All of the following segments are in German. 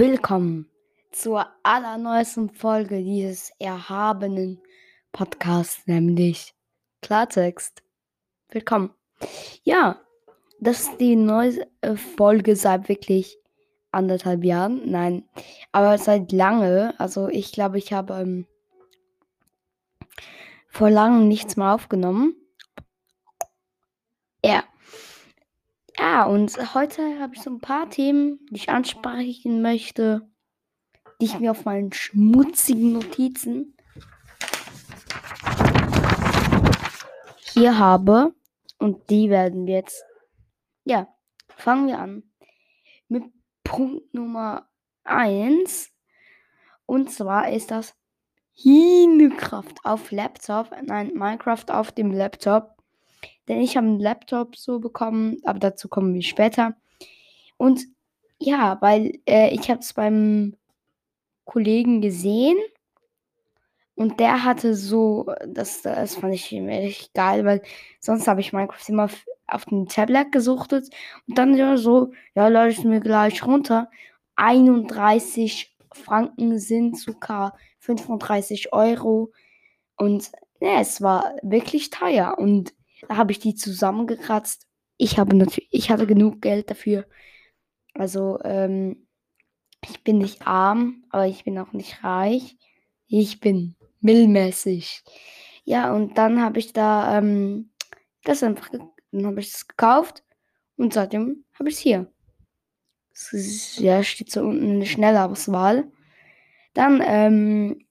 Willkommen zur allerneuesten Folge dieses erhabenen Podcasts, nämlich Klartext. Willkommen. Ja, das ist die neue Folge seit wirklich anderthalb Jahren. Nein, aber seit lange. Also ich glaube, ich habe ähm, vor langem nichts mehr aufgenommen. Ja. Ja, und heute habe ich so ein paar Themen, die ich ansprechen möchte, die ich mir auf meinen schmutzigen Notizen hier habe. Und die werden wir jetzt. Ja, fangen wir an mit Punkt Nummer 1. Und zwar ist das Minecraft auf Laptop. Nein, Minecraft auf dem Laptop. Denn ich habe einen Laptop so bekommen, aber dazu kommen wir später. Und ja, weil äh, ich habe es beim Kollegen gesehen und der hatte so, das, das fand ich echt geil, weil sonst habe ich Minecraft immer auf dem Tablet gesuchtet und dann ja so, ja, lade ich mir gleich runter. 31 Franken sind sogar 35 Euro und ja, es war wirklich teuer und habe ich die zusammengekratzt. Ich habe natürlich, ich hatte genug Geld dafür. Also, ähm, ich bin nicht arm, aber ich bin auch nicht reich. Ich bin millmäßig. Ja, und dann habe ich da ähm, das einfach, dann ich es gekauft und seitdem habe ich es hier. Ja, steht so unten eine schnelle Auswahl. Dann, ähm,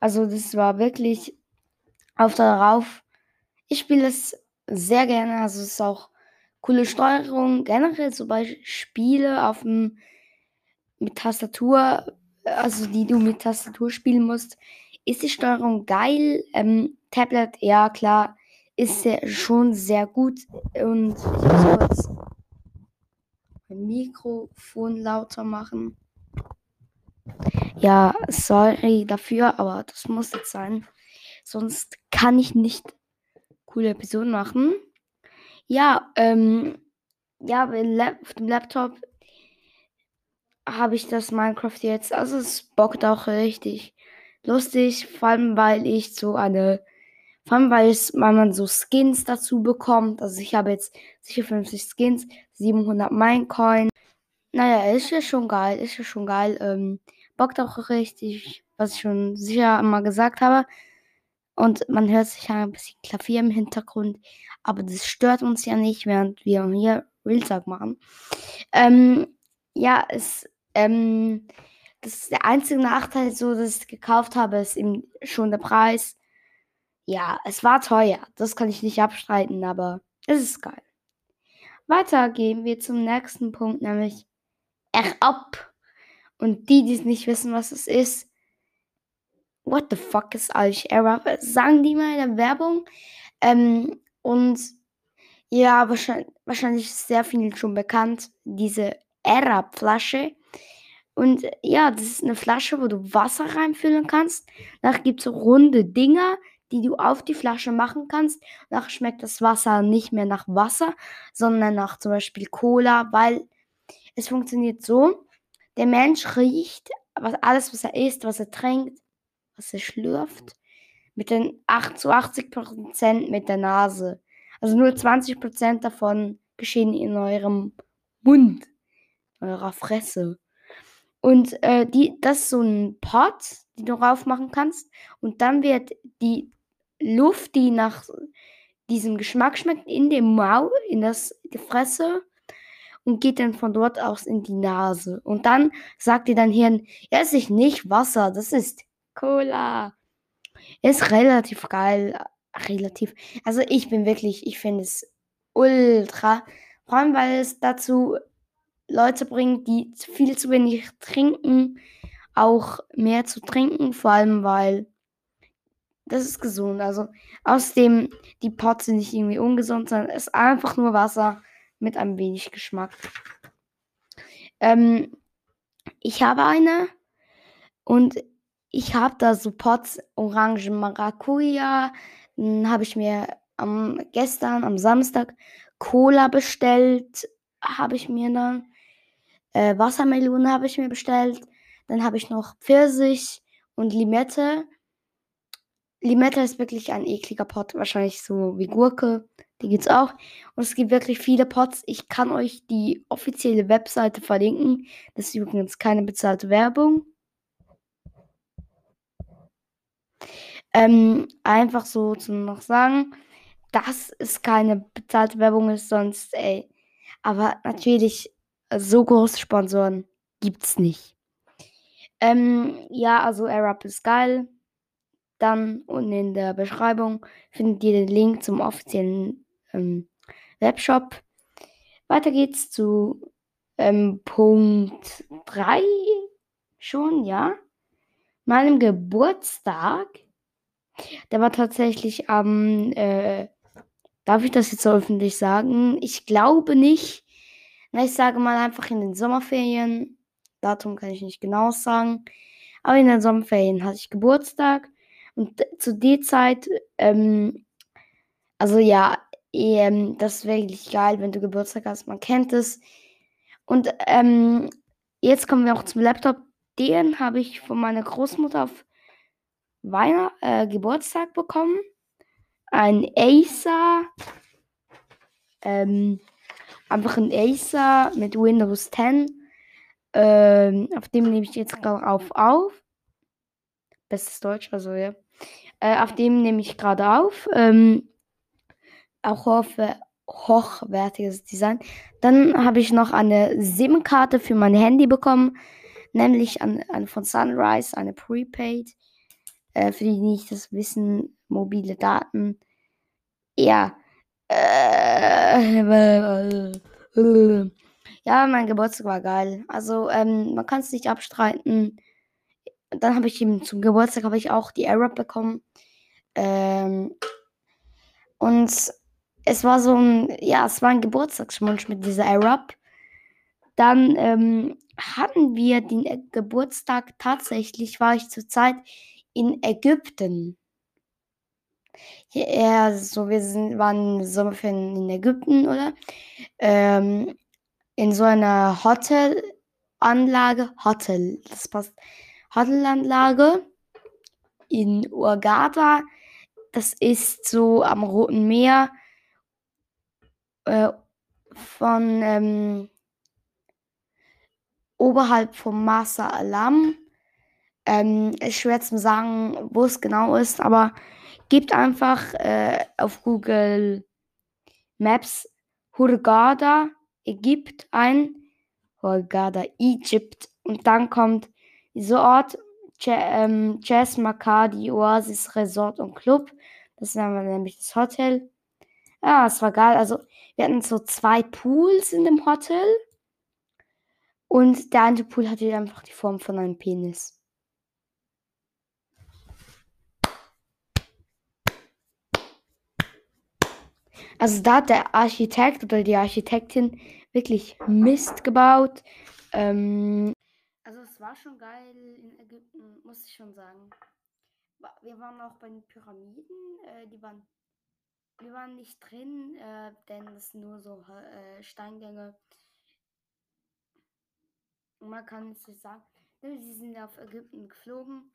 also das war wirklich auf darauf ich spiele es sehr gerne. Also es ist auch coole Steuerung. Generell zum Beispiel Spiele auf dem mit Tastatur, also die du mit Tastatur spielen musst, ist die Steuerung geil. Ähm, Tablet, ja klar, ist sehr, schon sehr gut. Und ich muss kurz mein Mikrofon lauter machen. Ja, sorry dafür, aber das muss jetzt sein. Sonst kann ich nicht coole Episoden machen. Ja, ähm, ja, auf dem Laptop habe ich das Minecraft jetzt. Also es bockt auch richtig lustig, vor allem weil ich so eine, vor allem weil, es, weil man so Skins dazu bekommt. Also ich habe jetzt sicher 50 Skins, 700 Minecoin. Naja, ist ja schon geil, ist ja schon geil. Ähm, bockt auch richtig, was ich schon sicher mal gesagt habe. Und man hört sich ein bisschen Klavier im Hintergrund. Aber das stört uns ja nicht, während wir hier Realtalk machen. Ähm, ja, es, ähm, das ist der einzige Nachteil, so dass ich gekauft habe, ist eben schon der Preis. Ja, es war teuer. Das kann ich nicht abstreiten, aber es ist geil. Weiter gehen wir zum nächsten Punkt, nämlich R-Up. Und die, die es nicht wissen, was es ist, what the fuck ist eigentlich Error? Sagen die mal in der Werbung. Ähm, und ja, wahrscheinlich, wahrscheinlich ist sehr vielen schon bekannt, diese Era-Flasche. Und ja, das ist eine Flasche, wo du Wasser reinfüllen kannst. Danach gibt es runde Dinger, die du auf die Flasche machen kannst. Danach schmeckt das Wasser nicht mehr nach Wasser, sondern nach zum Beispiel Cola, weil es funktioniert so, der Mensch riecht was, alles, was er isst, was er trinkt, was er schlürft, mit den 8 zu 80 Prozent mit der Nase. Also nur 20 Prozent davon geschehen in eurem Mund, eurer Fresse. Und äh, die, das ist so ein Pot, den du drauf machen kannst. Und dann wird die Luft, die nach diesem Geschmack schmeckt, in dem Maul, in das die Fresse und geht dann von dort aus in die Nase. Und dann sagt dir dein Hirn, ja, es ist nicht Wasser, das ist Cola. Ist relativ geil. Relativ. Also ich bin wirklich, ich finde es ultra. Vor allem, weil es dazu Leute bringt, die viel zu wenig trinken, auch mehr zu trinken. Vor allem, weil das ist gesund. Also außerdem, die Pots sind nicht irgendwie ungesund, sondern es ist einfach nur Wasser mit ein wenig Geschmack. Ähm, ich habe eine und ich habe da so Pots Orangen Maracuja. Dann habe ich mir am, gestern, am Samstag, Cola bestellt. Habe ich mir dann. Äh, Wassermelone habe ich mir bestellt. Dann habe ich noch Pfirsich und Limette. Limette ist wirklich ein ekliger Pot, wahrscheinlich so wie Gurke. Die gibt's auch. Und es gibt wirklich viele Pots. Ich kann euch die offizielle Webseite verlinken. Das ist übrigens keine bezahlte Werbung. Ähm, einfach so zum noch sagen, dass es keine bezahlte Werbung ist, sonst, ey. Aber natürlich, so große Sponsoren gibt's nicht. Ähm, ja, also AirUp ist geil. Dann unten in der Beschreibung findet ihr den Link zum offiziellen ähm, Webshop. Weiter geht's zu ähm, Punkt 3 schon, ja. Meinem Geburtstag. Der war tatsächlich am, äh, darf ich das jetzt so öffentlich sagen? Ich glaube nicht. Na, ich sage mal einfach in den Sommerferien. Datum kann ich nicht genau sagen. Aber in den Sommerferien hatte ich Geburtstag. Und zu der Zeit, ähm, also ja, ähm, das ist wirklich geil, wenn du Geburtstag hast. Man kennt es. Und ähm, jetzt kommen wir auch zum Laptop. Den habe ich von meiner Großmutter auf Weihnacht, äh, Geburtstag bekommen. Ein Acer. Ähm, einfach ein Acer mit Windows 10. Ähm, auf dem nehme ich jetzt gerade auf auf. Bestes Deutsch, also ja. Äh, auf dem nehme ich gerade auf. Ähm, auch hochwer hochwertiges Design. Dann habe ich noch eine SIM-Karte für mein Handy bekommen, nämlich eine von Sunrise, eine Prepaid. Äh, für die, die nicht das wissen, mobile Daten. Ja. Äh, ja, mein Geburtstag war geil. Also, ähm, man kann es nicht abstreiten. Dann habe ich eben zum Geburtstag ich auch die Arab bekommen. Ähm, und es war so ein, ja, es war ein Geburtstagsschmunsch mit dieser Arab. Dann ähm, hatten wir den Geburtstag tatsächlich, war ich zur Zeit in Ägypten. Ja, so wir sind, waren Sommerferien in Ägypten, oder? Ähm, in so einer Hotelanlage, Hotel, das passt, Hotelanlage in Urgada. Das ist so am Roten Meer äh, von ähm, oberhalb vom Masa Alam. Ähm, ist schwer zu sagen, wo es genau ist, aber gebt einfach äh, auf Google Maps Hurghada, Ägypt ein. Hurghada, Egypt. Und dann kommt dieser Ort, ähm, Jazz Makadi Oasis Resort und Club. Das ist nämlich das Hotel. Ja, es war geil. Also, wir hatten so zwei Pools in dem Hotel. Und der eine Pool hatte einfach die Form von einem Penis. Also da hat der Architekt oder die Architektin wirklich Mist gebaut. Ähm, also es war schon geil in Ägypten, muss ich schon sagen. Wir waren auch bei den Pyramiden, äh, die waren, wir waren nicht drin, äh, denn es sind nur so äh, Steingänge. Man kann es nicht sagen, ne, sie sind auf Ägypten geflogen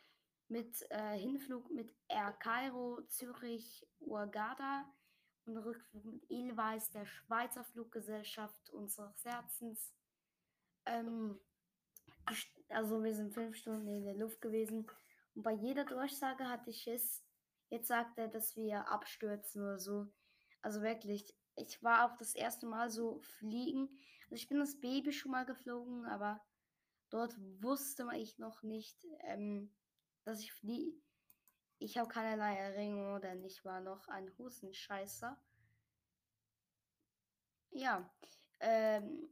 mit äh, Hinflug mit Air Cairo, Zürich, Urgada und Rückflug mit Edelweiss, der Schweizer Fluggesellschaft unseres Herzens. Ähm, also wir sind fünf Stunden in der Luft gewesen und bei jeder Durchsage hatte ich es. Jetzt sagt er, dass wir abstürzen oder so. Also wirklich, ich war auch das erste Mal so fliegen. Also ich bin das Baby schon mal geflogen, aber dort wusste ich noch nicht, ähm, dass ich fliege. Ich habe keinerlei Erinnerung, denn ich war noch ein Hustenscheißer. Ja, ähm,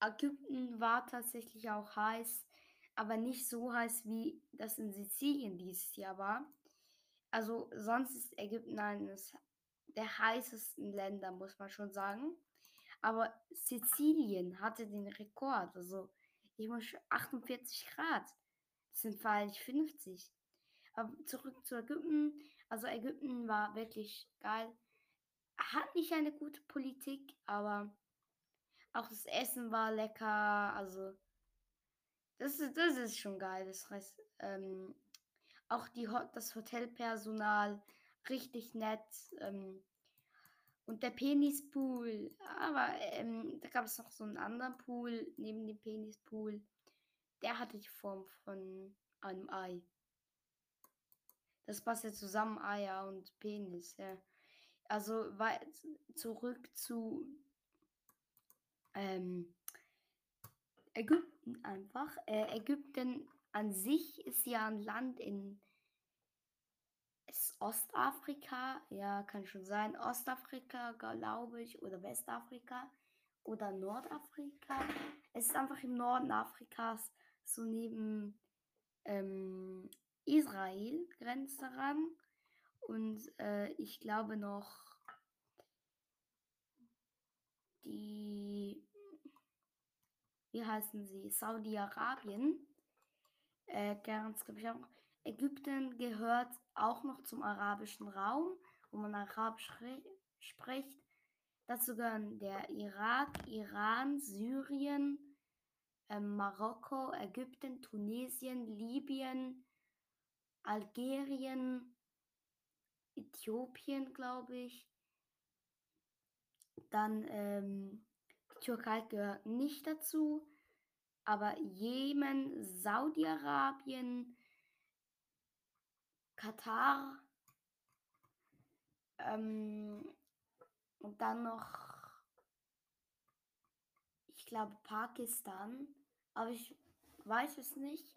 Ägypten war tatsächlich auch heiß, aber nicht so heiß, wie das in Sizilien dieses Jahr war. Also sonst ist Ägypten eines der heißesten Länder, muss man schon sagen. Aber Sizilien hatte den Rekord. Also ich muss 48 Grad. Das sind freilich 50. Aber zurück zu Ägypten. Also Ägypten war wirklich geil. Hat nicht eine gute Politik, aber Auch das Essen war lecker. Also, das ist, das ist schon geil. Das heißt, ähm, auch die, das Hotelpersonal richtig nett. Ähm, und der Penispool. Aber ähm, da gab es noch so einen anderen Pool neben dem Penispool. Der hatte die Form von einem Ei. Das passt ja zusammen, Eier und Penis, ja. Also zurück zu ähm, Ägypten einfach. Äh, Ägypten an sich ist ja ein Land in Ostafrika, ja, kann schon sein. Ostafrika, glaube ich, oder Westafrika oder Nordafrika. Es ist einfach im Norden Afrikas, so neben ähm, Israel grenzt daran. Und äh, ich glaube noch die, wie heißen sie, Saudi-Arabien. Äh, glaube ich, auch. Ägypten gehört auch noch zum arabischen Raum, wo man Arabisch spricht. Dazu gehören der Irak, Iran, Syrien, äh, Marokko, Ägypten, Tunesien, Libyen, Algerien, Äthiopien, glaube ich. Dann ähm, die Türkei gehört nicht dazu, aber Jemen, Saudi-Arabien, Katar ähm, und dann noch, ich glaube, Pakistan, aber ich weiß es nicht.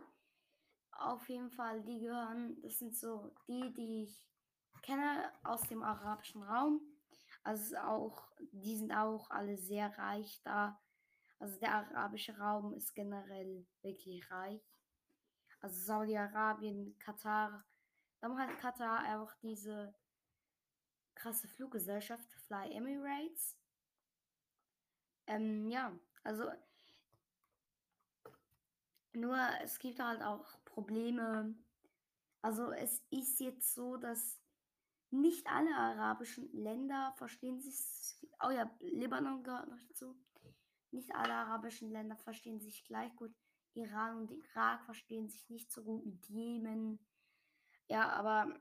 Auf jeden Fall, die gehören, das sind so die, die ich kenne aus dem arabischen Raum. Also auch, die sind auch alle sehr reich da. Also der arabische Raum ist generell wirklich reich. Also Saudi-Arabien, Katar, dann hat Katar auch diese krasse Fluggesellschaft Fly Emirates. Ähm, ja, also nur es gibt halt auch Probleme. Also es ist jetzt so, dass nicht alle arabischen Länder verstehen sich. Oh ja, Libanon gehört noch dazu. Nicht alle arabischen Länder verstehen sich gleich gut. Iran und Irak verstehen sich nicht so gut mit Jemen. Ja, aber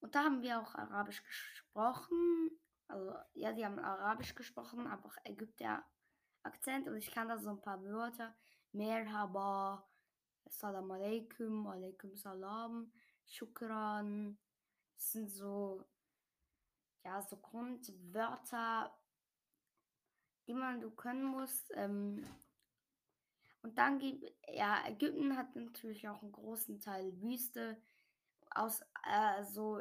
und da haben wir auch Arabisch gesprochen. Also, ja, die haben Arabisch gesprochen, einfach Ägypter Akzent und ich kann da so ein paar Wörter. Merhaba, Salam alaikum, alaikum salam, Shukran. Das sind so, ja, so Grundwörter, die man du können muss. Ähm, und dann gibt, ja, Ägypten hat natürlich auch einen großen Teil Wüste aus, äh, so,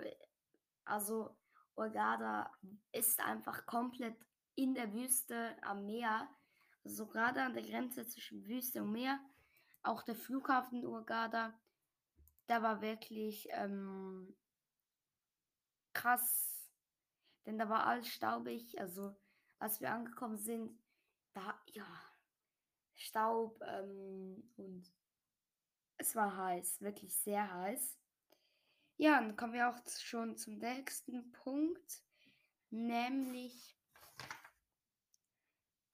also Orgada ist einfach komplett in der Wüste am Meer, so also gerade an der Grenze zwischen Wüste und Meer. Auch der Flughafen Urgada, der war wirklich ähm, krass, denn da war alles staubig. Also als wir angekommen sind, da ja Staub ähm, und es war heiß, wirklich sehr heiß. Ja, dann kommen wir auch schon zum nächsten Punkt, nämlich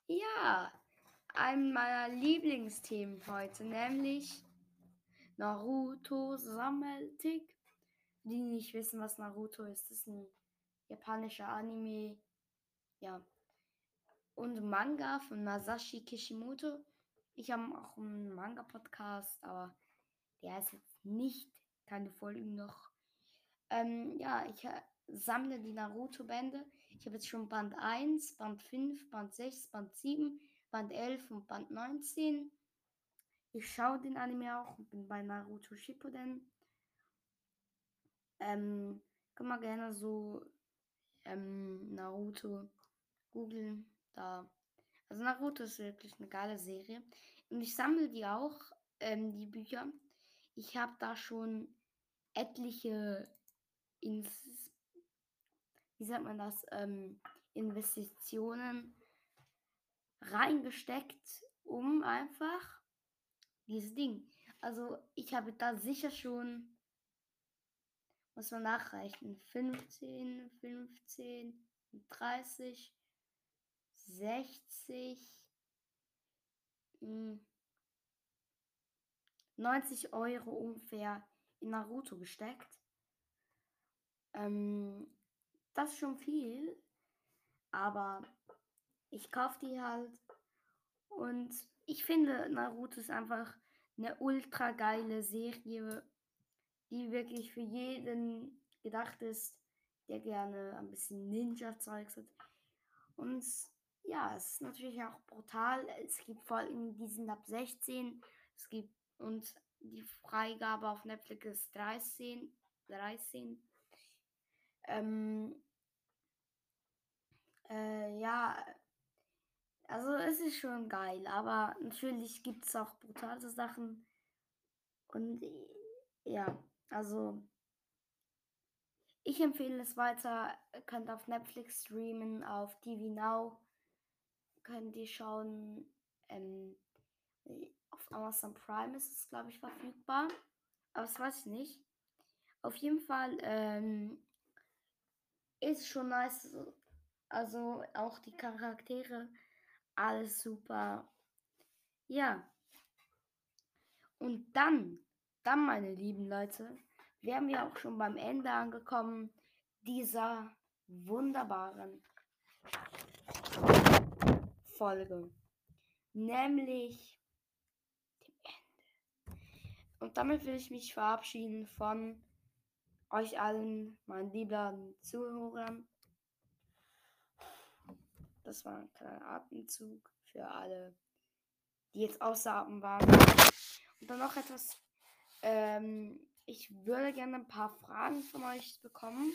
ja, einem meiner Lieblingsthemen heute, nämlich Naruto Sammeltick. Die nicht wissen, was Naruto ist, das ist ein japanischer Anime. Ja. Und Manga von Masashi Kishimoto. Ich habe auch einen Manga-Podcast, aber der ist jetzt nicht keine Folgen noch ähm, ja, ich äh, sammle die Naruto-Bände. Ich habe jetzt schon Band 1, Band 5, Band 6, Band 7, Band 11 und Band 19. Ich schaue den Anime auch und bin bei Naruto Shippuden. Ähm, kann man gerne so ähm, Naruto googeln. Da. Also Naruto ist wirklich eine geile Serie. Und ich sammle die auch, ähm, die Bücher. Ich habe da schon etliche ins, wie sagt man das, ähm, Investitionen reingesteckt, um einfach dieses Ding. Also ich habe da sicher schon, muss man nachreichen, 15, 15, 30, 60, mh, 90 Euro ungefähr in Naruto gesteckt. Ähm, das ist schon viel, aber ich kaufe die halt und ich finde Naruto ist einfach eine ultra geile Serie, die wirklich für jeden gedacht ist, der gerne ein bisschen Ninja-Zeugs hat. Und ja, es ist natürlich auch brutal. Es gibt Folgen, die sind ab 16. Es gibt und die Freigabe auf Netflix ist 13. 13. Ähm, äh, ja, also es ist schon geil, aber natürlich gibt es auch brutale Sachen. Und ja, also ich empfehle es weiter. Ihr könnt auf Netflix streamen, auf TV Now könnt ihr schauen. Ähm, auf Amazon Prime ist es, glaube ich, verfügbar. Aber das weiß ich nicht. Auf jeden Fall ähm, ist schon nice. Also auch die Charaktere, alles super. Ja. Und dann, dann, meine lieben Leute, wären wir auch schon beim Ende angekommen dieser wunderbaren Folge. Nämlich dem Ende. Und damit will ich mich verabschieden von euch allen, meinen lieben Zuhörern. Das war ein kleiner Atemzug für alle, die jetzt außer Atem waren. Und dann noch etwas. Ähm, ich würde gerne ein paar Fragen von euch bekommen.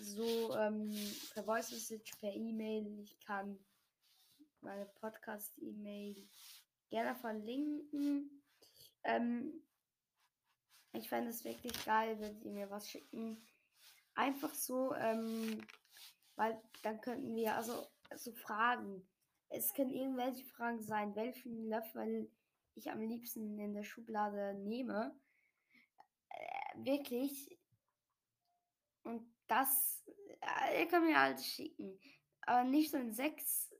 So ähm, per Voice Message, per E-Mail. Ich kann meine Podcast-E-Mail gerne verlinken. Ähm, ich fände es wirklich geil, wenn ihr mir was schicken. Einfach so, ähm, weil dann könnten wir, also so Fragen. Es können irgendwelche Fragen sein, welchen Löffel ich am liebsten in der Schublade nehme. Äh, wirklich. Und das, äh, ihr könnt mir alles schicken. Aber nicht so ein Sex,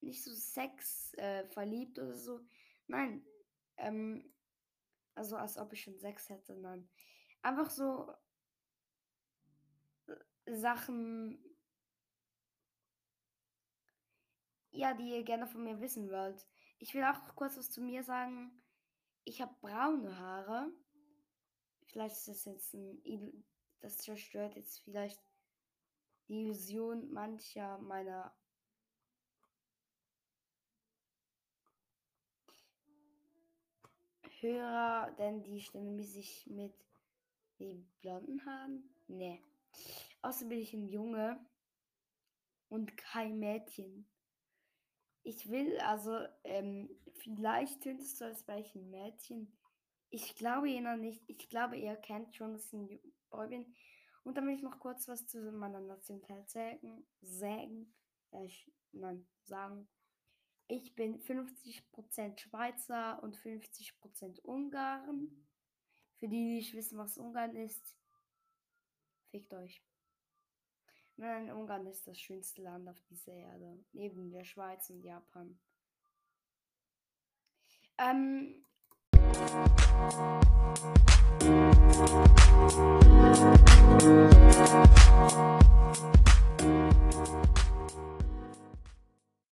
nicht so Sex äh, verliebt oder so. Nein. Ähm, also als ob ich schon Sex hätte, nein. Einfach so äh, Sachen, ja, die ihr gerne von mir wissen wollt. Ich will auch kurz was zu mir sagen. Ich habe braune Haare. Vielleicht ist das jetzt ein. Das zerstört jetzt vielleicht die Illusion mancher meiner Hörer, denn die stimmen sich mit den blonden Haaren. Nee. Außerdem bin ich ein Junge und kein Mädchen. Ich will also, ähm, vielleicht töntest du als ein Mädchen. Ich glaube jener nicht. Ich glaube, ihr kennt schon, Boy bin. Und dann will ich noch kurz was zu meiner Nationalität sagen. Ja, ich, nein, sagen. Ich bin 50% Schweizer und 50% Ungarn. Für die, die nicht wissen, was Ungarn ist, fickt euch. Nein, Ungarn ist das schönste Land auf dieser Erde. Neben der Schweiz und Japan. Ähm. Musik